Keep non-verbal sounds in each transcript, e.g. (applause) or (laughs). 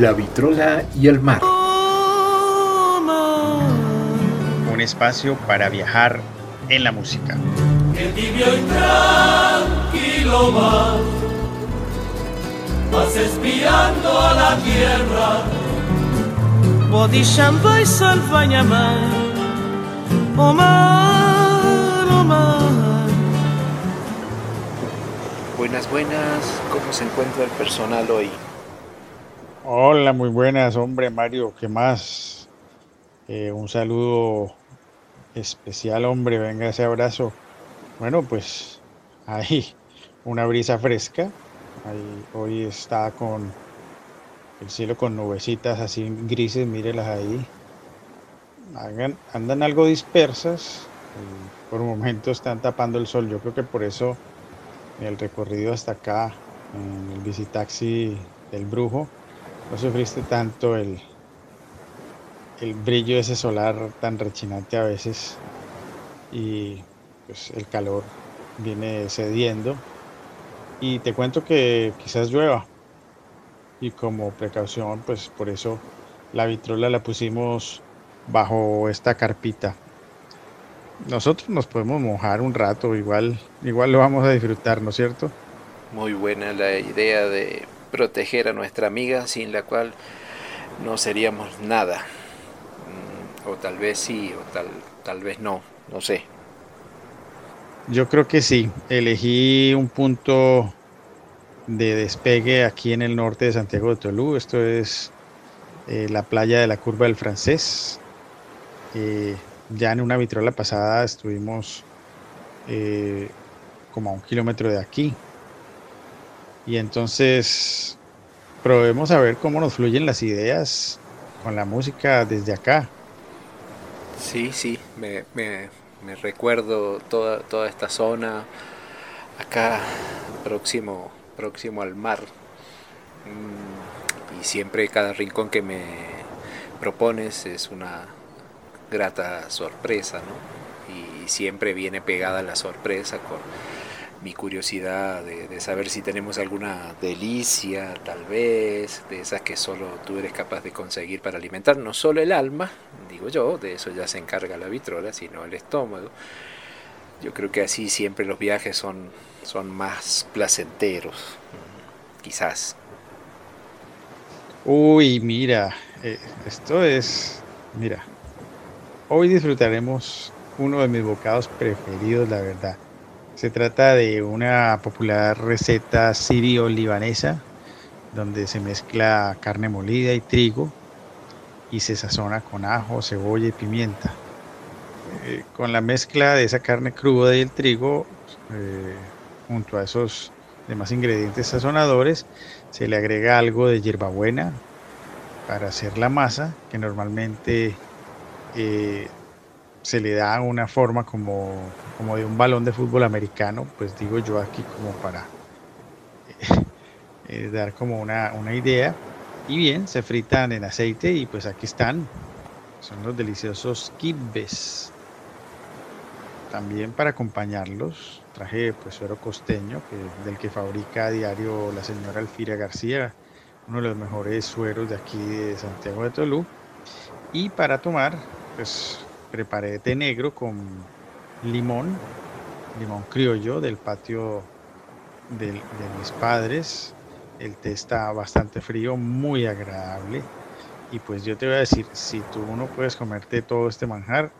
La vitrola y el mar. Un espacio para viajar en la música. El tibio y tranquilo va, vas espiando a la tierra. Bodisham vai salvanyamai, Omar, Omar. Buenas, buenas, ¿cómo se encuentra el personal hoy? Hola, muy buenas, hombre Mario, ¿qué más? Eh, un saludo especial, hombre, venga ese abrazo. Bueno, pues ahí, una brisa fresca. Hoy está con el cielo con nubecitas así grises, mírelas ahí. Andan algo dispersas, por momentos están tapando el sol. Yo creo que por eso el recorrido hasta acá, en el visitaxi del brujo, no sufriste tanto el, el brillo de ese solar tan rechinante a veces y pues el calor viene cediendo. Y te cuento que quizás llueva. Y como precaución pues por eso la vitrola la pusimos bajo esta carpita. Nosotros nos podemos mojar un rato igual igual lo vamos a disfrutar no es cierto muy buena la idea de proteger a nuestra amiga sin la cual no seríamos nada. Mm, o tal vez sí, o tal, tal vez no, no sé. Yo creo que sí. Elegí un punto de despegue aquí en el norte de Santiago de Tolú. Esto es eh, la playa de la Curva del Francés. Eh, ya en una vitrola pasada estuvimos eh, como a un kilómetro de aquí. Y entonces probemos a ver cómo nos fluyen las ideas con la música desde acá. Sí, sí, me, recuerdo toda, toda esta zona acá próximo, próximo al mar. Mm, y siempre cada rincón que me propones es una grata sorpresa, ¿no? Y siempre viene pegada la sorpresa con mi curiosidad de, saber si tenemos alguna delicia, tal vez, de esas que solo tú eres capaz de conseguir para alimentar no solo el alma, digo yo, de eso ya se encarga la vitrola, sino el estómago. Yo creo que así siempre los viajes son, son más placenteros, quizás. Uy, mira, eh, esto es, mira, hoy disfrutaremos uno de mis bocados preferidos, la verdad se trata de una popular receta sirio-libanesa donde se mezcla carne molida y trigo y se sazona con ajo, cebolla y pimienta. Eh, con la mezcla de esa carne cruda y el trigo, eh, junto a esos demás ingredientes sazonadores, se le agrega algo de hierbabuena para hacer la masa, que normalmente eh, se le da una forma como, como de un balón de fútbol americano, pues digo yo aquí como para eh, (laughs) dar como una, una, idea. Y bien, se fritan en aceite y pues aquí están. Son los deliciosos kibbes. También para acompañarlos traje pues suero costeño, que, del que fabrica a diario la señora Alfira García, uno de los mejores sueros de aquí de Santiago de Tolú. Y para tomar, pues preparé té negro con limón, limón criollo del patio de, mis padres. El té está bastante frío, muy agradable. Y pues yo te voy a decir, si tú no puedes comerte todo este manjar,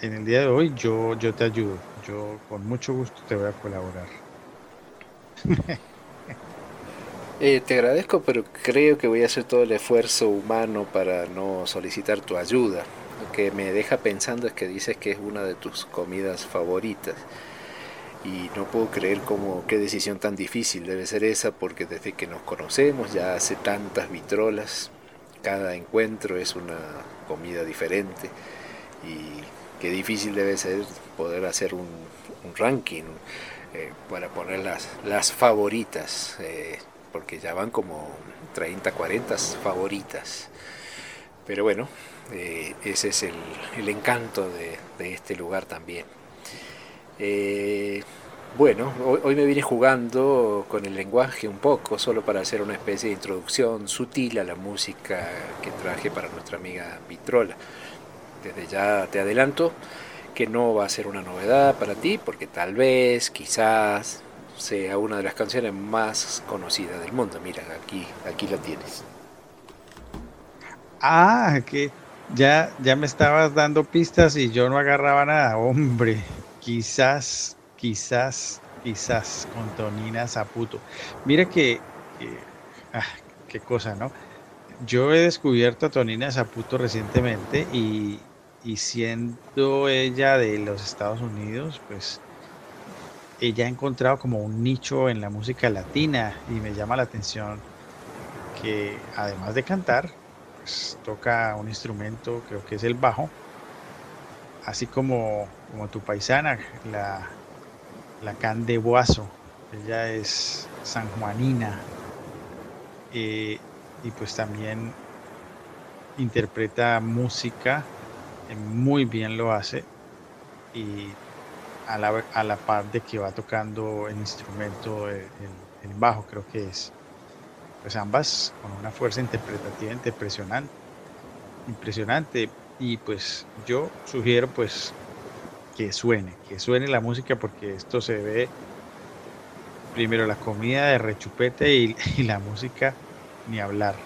en el día de hoy yo, yo te ayudo. Yo con mucho gusto te voy a colaborar. (laughs) Eh, te agradezco, pero creo que voy a hacer todo el esfuerzo humano para no solicitar tu ayuda. Lo que me deja pensando es que dices que es una de tus comidas favoritas. Y no puedo creer cómo qué decisión tan difícil debe ser esa, porque desde que nos conocemos ya hace tantas vitrolas, cada encuentro es una comida diferente. Y qué difícil debe ser poder hacer un, ranking eh, para poner las, las favoritas, eh, porque ya van como 30, 40 favoritas. Pero bueno, eh, ese es el, encanto de, este lugar también. Eh, Bueno, hoy, me vine jugando con el lenguaje un poco, solo para hacer una especie de introducción sutil a la música que traje para nuestra amiga Vitrola. Desde ya te adelanto que no va a ser una novedad para ti, porque tal vez, quizás, sea una de las canciones más conocidas del mundo. Mira, aquí, aquí la tienes. Ah, que ya, ya me estabas dando pistas y yo no agarraba nada. Hombre, quizás quizás, quizás con Tonina Zaputo. Mira que, ah, qué cosa, ¿no? Yo he descubierto a Tonina Zaputo recientemente y, y siendo ella de los Estados Unidos, pues ella ha encontrado como un nicho en la música latina y me llama la atención que además de cantar, pues, toca un instrumento, creo que es el bajo, así como, como tu paisana, la, la Can de Boazo. Ella es sanjuanina eh, y pues también interpreta música, eh, muy bien lo hace y a la, a la par de que va tocando el instrumento, el, el bajo creo que es. Pues ambas con una fuerza interpretativa impresionante, impresionante y pues yo sugiero pues que suene, que suene la música porque esto se ve primero la comida de rechupete y (laughs) la música ni hablar.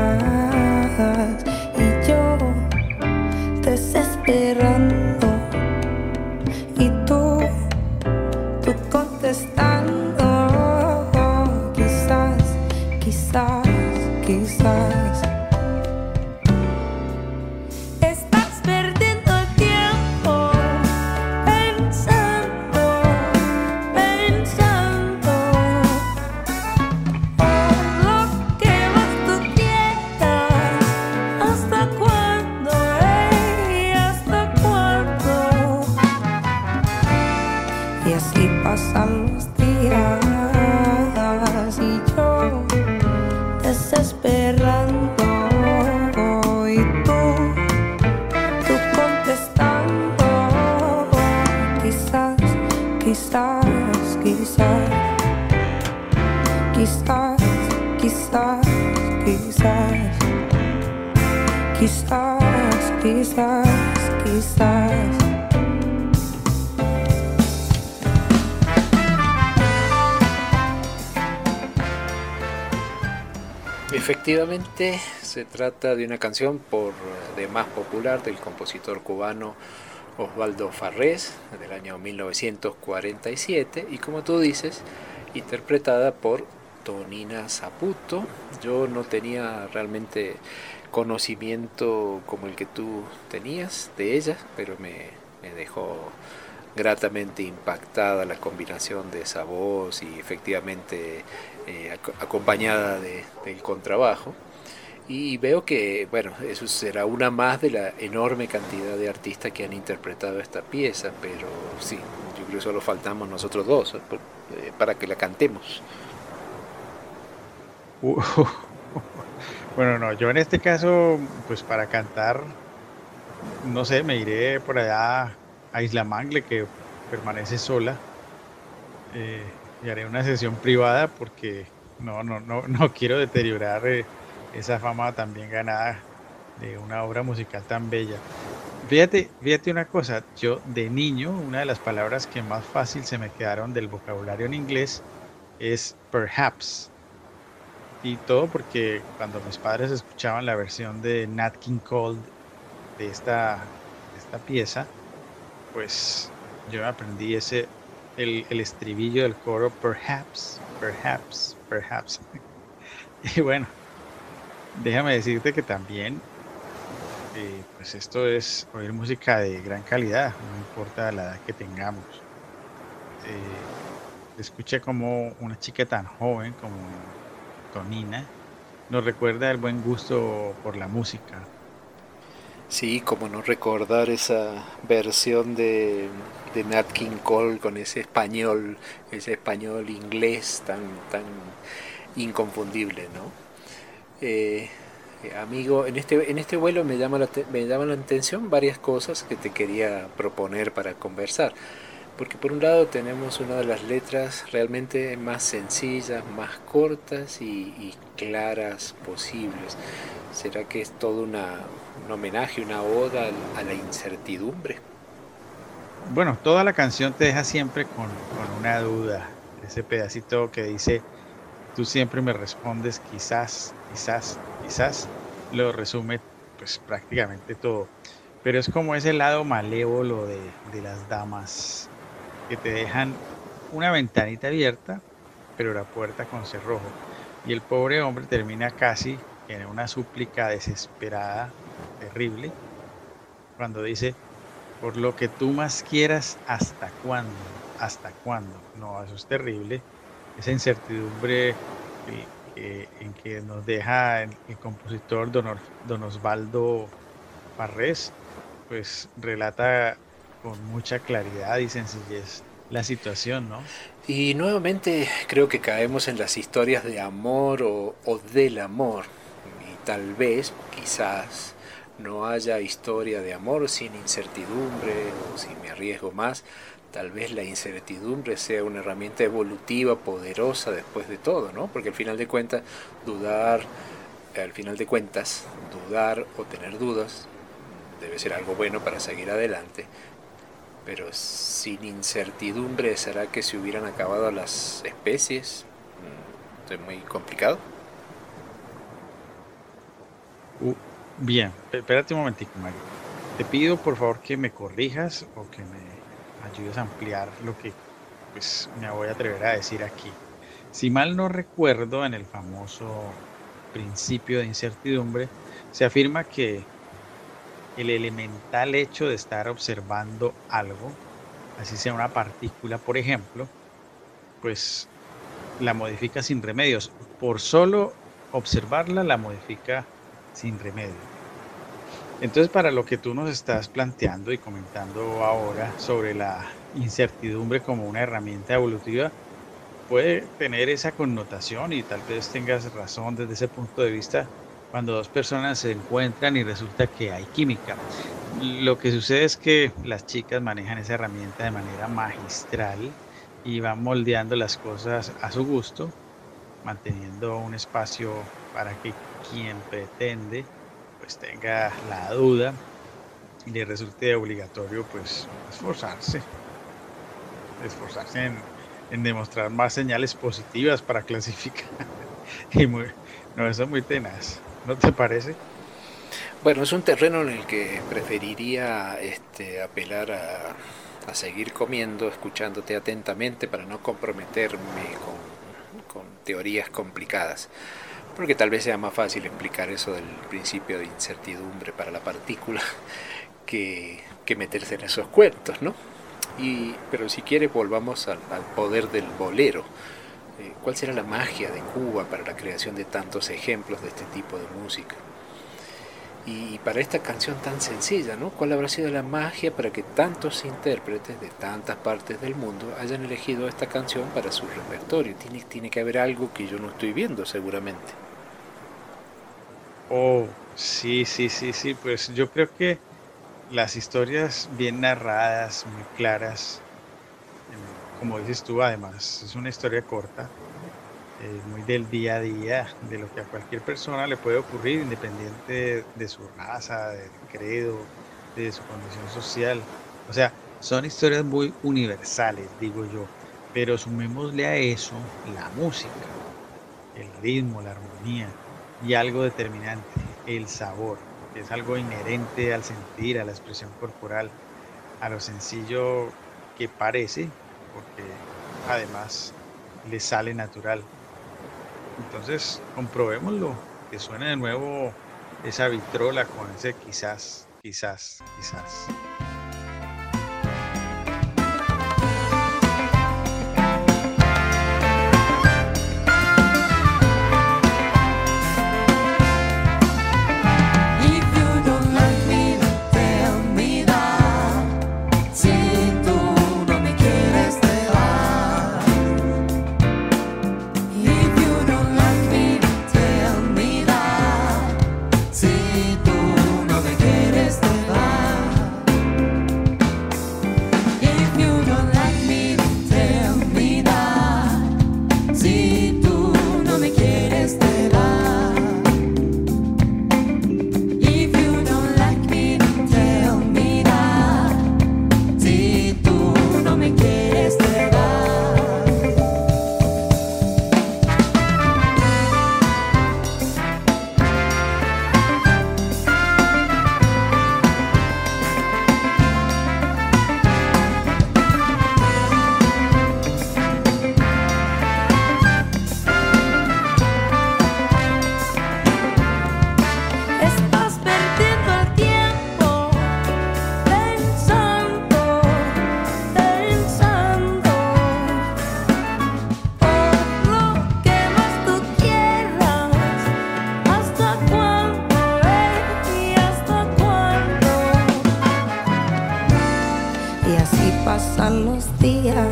Efectivamente, se trata de una canción por de más popular del compositor cubano Osvaldo Farrés del año 1947 y como tú dices, interpretada por Tonina Zaputo. Yo no tenía realmente conocimiento como el que tú tenías de ella, pero me, me dejó gratamente impactada la combinación de esa voz y efectivamente eh, acompañada de, del contrabajo. Y veo que, bueno, eso será una más de la enorme cantidad de artistas que han interpretado esta pieza, pero sí, yo creo que solo faltamos nosotros dos eh, para que la cantemos. (laughs) bueno, no, yo en este caso, pues para cantar, no sé, me iré por allá a Isla Mangle, que permanece sola. Eh, y haré una sesión privada porque no, no, no, no quiero deteriorar eh, esa fama también ganada de una obra musical tan bella. Fíjate, fíjate una cosa, yo de niño, una de las palabras que más fácil se me quedaron del vocabulario en inglés es perhaps. Y todo porque cuando mis padres escuchaban la versión de Nat King Cole de esta, de esta pieza, pues yo aprendí ese el, estribillo del coro, perhaps, perhaps, perhaps. (laughs) Y bueno, déjame decirte que también, eh, pues esto es oír música de gran calidad, no importa la edad que tengamos. Eh, escuché como una chica tan joven como Tonina nos recuerda el buen gusto por la música. Sí, como no recordar esa versión de, de Nat King Cole con ese español, ese español inglés tan, tan inconfundible, ¿no? Eh, amigo, en este, en este vuelo me llama, la, me llama la atención varias cosas que te quería proponer para conversar. Porque por un lado tenemos una de las letras realmente más sencillas, más cortas y, claras posibles. ¿Será que es todo un homenaje, una oda a la incertidumbre? Bueno, toda la canción te deja siempre con, una duda. Ese pedacito que dice, tú siempre me respondes quizás, quizás, quizás, lo resume pues prácticamente todo. Pero es como ese lado malévolo de, de las damas que te dejan una ventanita abierta, pero la puerta con cerrojo. Y el pobre hombre termina casi en una súplica desesperada, terrible, cuando dice, por lo que tú más quieras, ¿hasta cuándo? ¿Hasta cuándo? No, eso es terrible. Esa incertidumbre en que nos deja el, compositor don, don Osvaldo Parrés, pues relata con mucha claridad y sencillez la situación, ¿no? Y nuevamente creo que caemos en las historias de amor o, o del amor. Y tal vez, quizás, no haya historia de amor sin incertidumbre o si me arriesgo más, tal vez la incertidumbre sea una herramienta evolutiva poderosa después de todo, ¿no? Porque al final de cuentas, dudar, al final de cuentas, dudar o tener dudas debe ser algo bueno para seguir adelante. Pero sin incertidumbre, ¿será que se hubieran acabado las especies? Mm, es muy complicado. Uh, bien, espérate un momentico, Mario. Te pido por favor que me corrijas o que me ayudes a ampliar lo que pues, me voy a atrever a decir aquí. Si mal no recuerdo, en el famoso principio de incertidumbre, se afirma que el elemental hecho de estar observando algo, así sea una partícula, por ejemplo, pues la modifica sin remedios. Por solo observarla, la modifica sin remedio. Entonces, para lo que tú nos estás planteando y comentando ahora sobre la incertidumbre como una herramienta evolutiva, puede tener esa connotación y tal vez tengas razón desde ese punto de vista, cuando dos personas se encuentran y resulta que hay química. Lo que sucede es que las chicas manejan esa herramienta de manera magistral y van moldeando las cosas a su gusto, manteniendo un espacio para que quien pretende pues tenga la duda y le resulte obligatorio pues esforzarse, esforzarse en, demostrar más señales positivas para clasificar. (laughs) y muy, no, eso es muy tenaz. ¿No te parece? Bueno, es un terreno en el que preferiría este, apelar a, a seguir comiendo, escuchándote atentamente para no comprometerme con, teorías complicadas. Porque tal vez sea más fácil explicar eso del principio de incertidumbre para la partícula (laughs) que, que meterse en esos cuentos, ¿no? Y, pero si quiere volvamos al, al poder del bolero. Eh, ¿Cuál será la magia de Cuba para la creación de tantos ejemplos de este tipo de música? Y para esta canción tan sencilla, ¿no? ¿Cuál habrá sido la magia para que tantos intérpretes de tantas partes del mundo hayan elegido esta canción para su repertorio? Tiene, tiene que haber algo que yo no estoy viendo seguramente. Oh, sí, sí, sí, sí. Pues yo creo que las historias bien narradas, muy claras, como dices tú, además, es una historia corta, muy del día a día, de lo que a cualquier persona le puede ocurrir, independiente de, su raza, del credo, de su condición social. O sea, son historias muy universales, digo yo, pero sumémosle a eso la música, el ritmo, la armonía y algo determinante, el sabor, que es algo inherente al sentir, a la expresión corporal, a lo sencillo que parece porque además le sale natural. Entonces, comprobémoslo, que suene de nuevo esa vitrola con ese quizás, quizás, quizás. Los días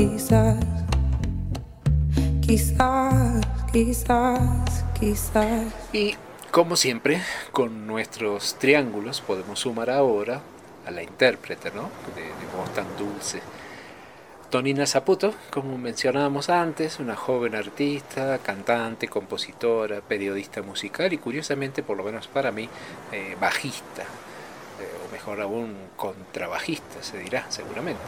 quizás, quizás, quizás, quizás. Y como siempre, con nuestros triángulos podemos sumar ahora a la intérprete, ¿no? De, de voz tan dulce. Tonina Zaputo, como mencionábamos antes, una joven artista, cantante, compositora, periodista musical y curiosamente, por lo menos para mí, eh, bajista, eh, o mejor aún, contrabajista, se dirá seguramente.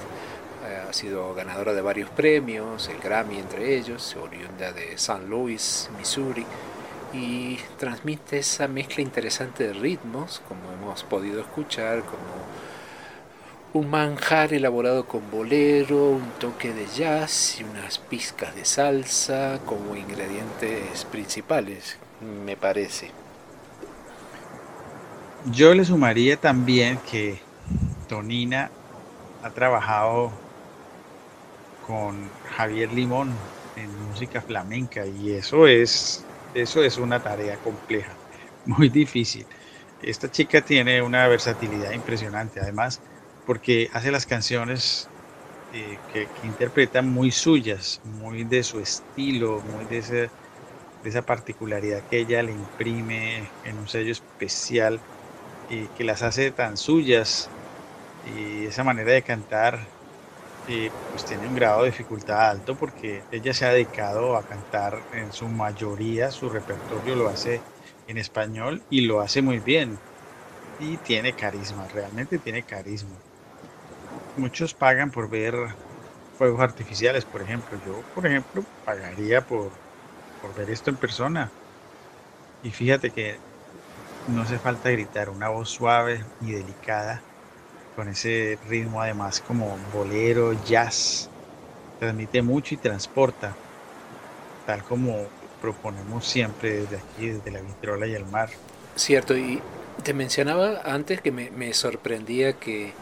Eh, ha sido ganadora de varios premios, el Grammy entre ellos, oriunda de St. Louis, Missouri, y transmite esa mezcla interesante de ritmos, como hemos podido escuchar, como un manjar elaborado con bolero, un toque de jazz y unas pizcas de salsa como ingredientes principales, me parece. Yo le sumaría también que Tonina ha trabajado con Javier Limón en música flamenca y eso es, eso es una tarea compleja, (laughs) muy difícil. Esta chica tiene una versatilidad impresionante, además, porque hace las canciones eh, que, que interpreta muy suyas, muy de su estilo, muy de, de esa particularidad que ella le imprime en un sello especial y que las hace tan suyas y esa manera de cantar eh, pues tiene un grado de dificultad alto porque ella se ha dedicado a cantar en su mayoría, su repertorio lo hace en español y lo hace muy bien y tiene carisma, realmente tiene carisma. Muchos pagan por ver fuegos artificiales, por ejemplo. Yo, por ejemplo, pagaría por, por ver esto en persona. Y fíjate que no hace falta gritar, una voz suave y delicada, con ese ritmo además como bolero, jazz, transmite mucho y transporta, tal como proponemos siempre desde aquí, desde la vitrola y el mar. Cierto, y te mencionaba antes que me, me sorprendía que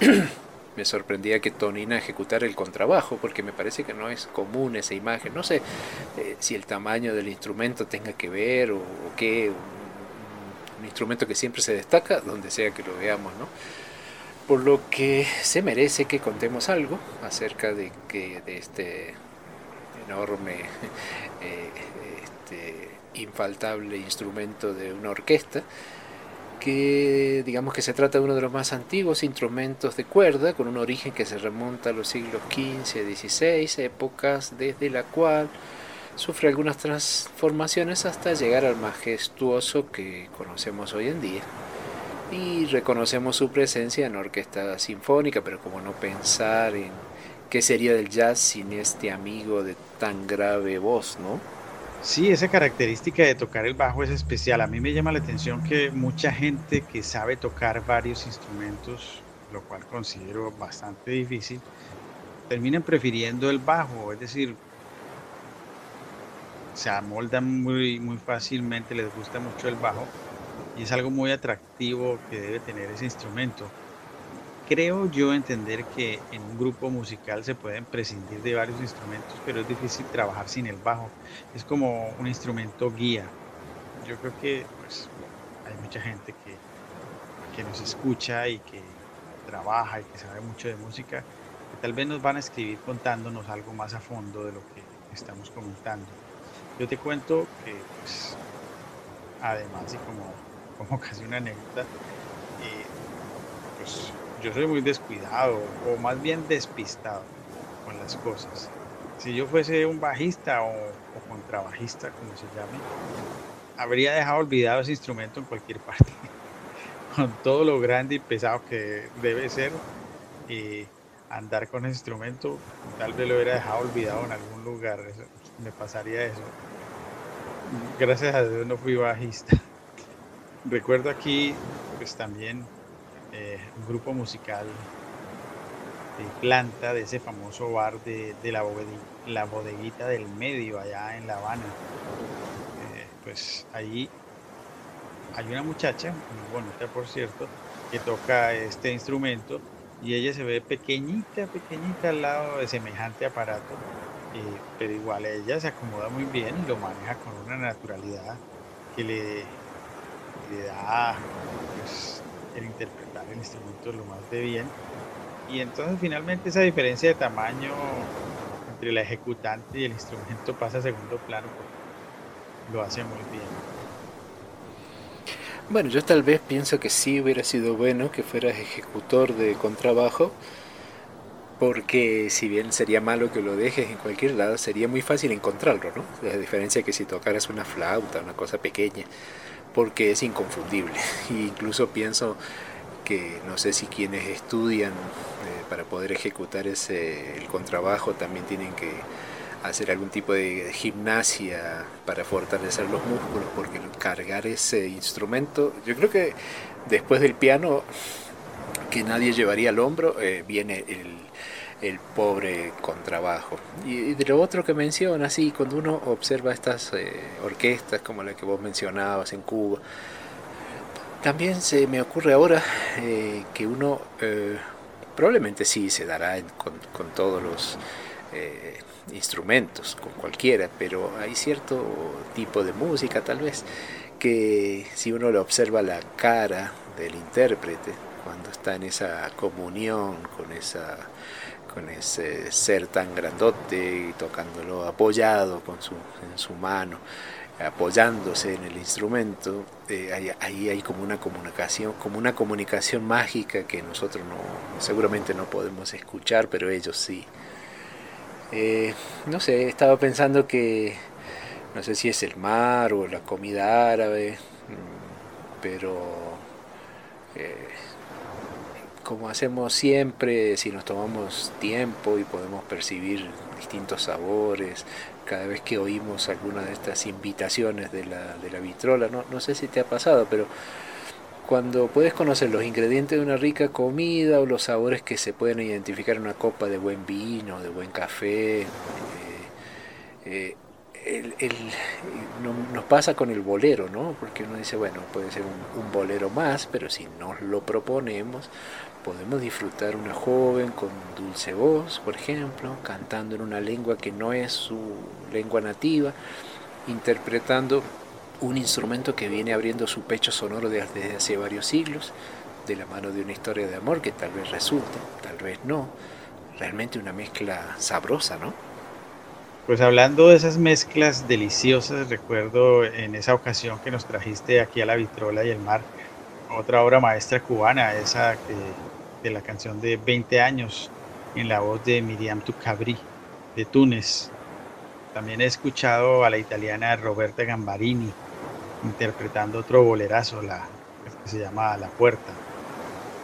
(clears throat) me sorprendía que Tonina ejecutara el contrabajo, porque me parece que no es común esa imagen. No sé eh, si el tamaño del instrumento tenga que ver o, o qué, un, instrumento que siempre se destaca, donde sea que lo veamos, ¿no? Por lo que se merece que contemos algo acerca de que de este enorme, (laughs) este infaltable instrumento de una orquesta que digamos que se trata de uno de los más antiguos instrumentos de cuerda, con un origen que se remonta a los siglos XV y XVI, épocas desde la cual sufre algunas transformaciones hasta llegar al majestuoso que conocemos hoy en día. Y reconocemos su presencia en orquesta sinfónica, pero como no pensar en qué sería del jazz sin este amigo de tan grave voz, ¿no? Sí, esa característica de tocar el bajo es especial. A mí me llama la atención que mucha gente que sabe tocar varios instrumentos, lo cual considero bastante difícil, terminan prefiriendo el bajo, es decir, se amoldan muy, muy fácilmente, les gusta mucho el bajo y es algo muy atractivo que debe tener ese instrumento. Creo yo entender que en un grupo musical se pueden prescindir de varios instrumentos, pero es difícil trabajar sin el bajo. Es como un instrumento guía. Yo creo que pues, hay mucha gente que, que nos escucha y que trabaja y que sabe mucho de música, que tal vez nos van a escribir contándonos algo más a fondo de lo que estamos comentando. Yo te cuento que, pues, además, y como, (laughs) como casi una anécdota, eh, pues yo soy muy descuidado, o más bien despistado con las cosas. Si yo fuese un bajista o, contrabajista, como se llame, habría dejado olvidado ese instrumento en cualquier (laughs) parte. con todo lo grande y pesado que debe ser, y andar con ese instrumento, tal vez lo hubiera dejado olvidado en algún lugar. Me pasaría eso. Gracias a Dios no fui bajista. (laughs) Recuerdo aquí, pues también eh, un grupo musical de planta de ese famoso bar de, la, bodegui- la bodeguita del medio allá en La Habana. Eh, pues ahí hay una muchacha, muy bonita por cierto, que toca este instrumento y ella se ve pequeñita, pequeñita al lado de semejante aparato, pero igual ella se acomoda muy bien y lo maneja con una naturalidad que le, le da pues, el interpretar el instrumento lo más de bien. Y entonces finalmente esa diferencia de tamaño entre la ejecutante y el instrumento pasa a segundo plano porque lo hace muy bien. Bueno, yo tal vez pienso que sí hubiera sido bueno que fueras ejecutor de contrabajo, porque si bien sería malo que lo dejes en cualquier lado, sería muy fácil encontrarlo, ¿no? A diferencia que si tocaras una flauta, una cosa pequeña, porque es inconfundible. E (laughs) incluso pienso que no sé si quienes estudian eh, para poder ejecutar ese, el contrabajo también tienen que hacer algún tipo de gimnasia para fortalecer los músculos, porque cargar ese instrumento, yo creo que después del piano que nadie llevaría al hombro, eh, viene el, el pobre contrabajo. Y, de lo otro que menciona, sí, cuando uno observa estas eh, orquestas como la que vos mencionabas en Cuba, también se me ocurre ahora eh, que uno eh, probablemente sí se dará con, con todos los eh, instrumentos, con cualquiera, pero hay cierto tipo de música tal vez que si uno le observa la cara del intérprete cuando está en esa comunión con esa con ese ser tan grandote y tocándolo apoyado con su, en su mano apoyándose en el instrumento, eh, ahí, hay como una comunicación, como una comunicación mágica que nosotros no, seguramente no podemos escuchar, pero ellos sí. Eh, no sé, estaba pensando que no sé si es el mar o la comida árabe, mm, pero eh, como hacemos siempre, si nos tomamos tiempo y podemos percibir distintos sabores, cada vez que oímos alguna de estas invitaciones de la, de la vitrola, no, no sé si te ha pasado, pero cuando puedes conocer los ingredientes de una rica comida o los sabores que se pueden identificar en una copa de buen vino, de buen café, eh, eh, el- el- no- nos pasa con el bolero, ¿no? Porque uno dice, bueno, puede ser un, un bolero más, pero si nos lo proponemos, podemos disfrutar una joven con dulce voz, por ejemplo, cantando en una lengua que no es su lengua nativa, interpretando un instrumento que viene abriendo su pecho sonoro desde hace varios siglos, de la mano de una historia de amor que tal vez resulte, tal vez no, realmente una mezcla sabrosa, ¿no? Pues hablando de esas mezclas deliciosas, recuerdo en esa ocasión que nos trajiste aquí a la vitrola y el mar, otra obra maestra cubana, esa de la canción de 20 años, en la voz de Miriam Tucabri, de Túnez. También he escuchado a la italiana Roberta Gambarini interpretando otro bolerazo, la, que se llama La Puerta.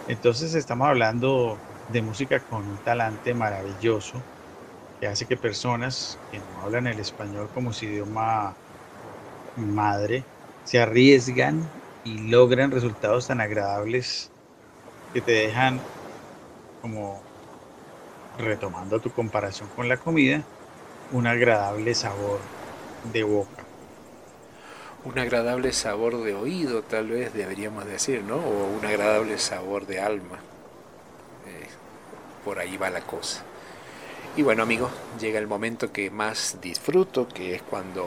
Entonces estamos hablando de música con un talante maravilloso que hace que personas que no hablan el español como su idioma madre se arriesgan y logran resultados tan agradables que te dejan como retomando tu comparación con la comida, un agradable sabor de boca. Un agradable sabor de oído, tal vez deberíamos decir, ¿no? O un agradable sabor de alma. Eh, por ahí va la cosa. Y bueno amigos, llega el momento que más disfruto, que es cuando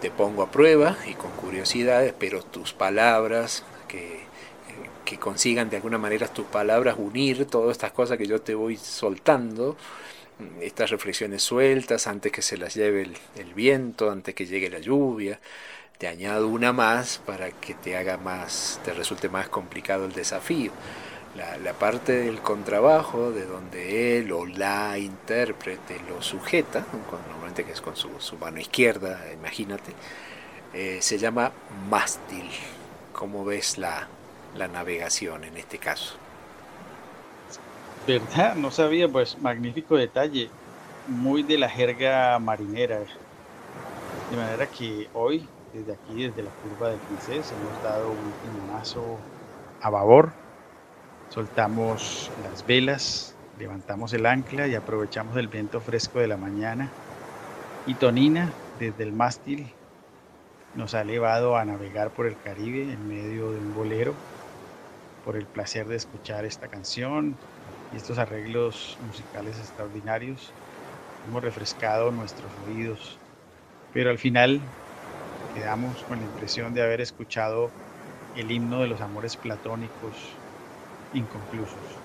te pongo a prueba y con curiosidad espero tus palabras, que, que consigan de alguna manera tus palabras unir todas estas cosas que yo te voy soltando, estas reflexiones sueltas antes que se las lleve el, viento, antes que llegue la lluvia. Te añado una más para que te haga más, te resulte más complicado el desafío la, parte del contrabajo, de donde él o la intérprete lo sujeta, normalmente que es con su, su mano izquierda, imagínate, eh, se llama mástil. ¿Cómo ves la, la navegación en este caso? ¿Verdad? No sabía, pues magnífico detalle, muy de la jerga marinera. De manera que hoy, desde aquí, desde la curva del Princesa, hemos dado un timonazo a babor soltamos las velas, levantamos el ancla y aprovechamos el viento fresco de la mañana. Y Tonina, desde el mástil, nos ha llevado a navegar por el Caribe en medio de un bolero, por el placer de escuchar esta canción y estos arreglos musicales extraordinarios. Hemos refrescado nuestros oídos, pero al final quedamos con la impresión de haber escuchado el himno de los amores platónicos inconclusos.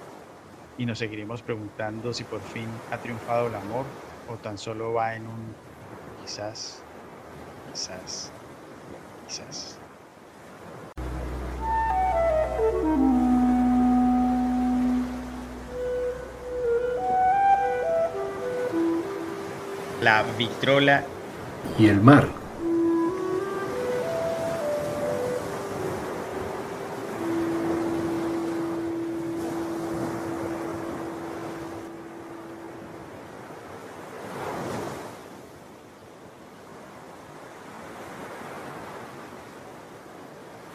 Y nos seguiremos preguntando si por fin ha triunfado el amor o tan solo va en un quizás, quizás, quizás. La vitrola y el mar.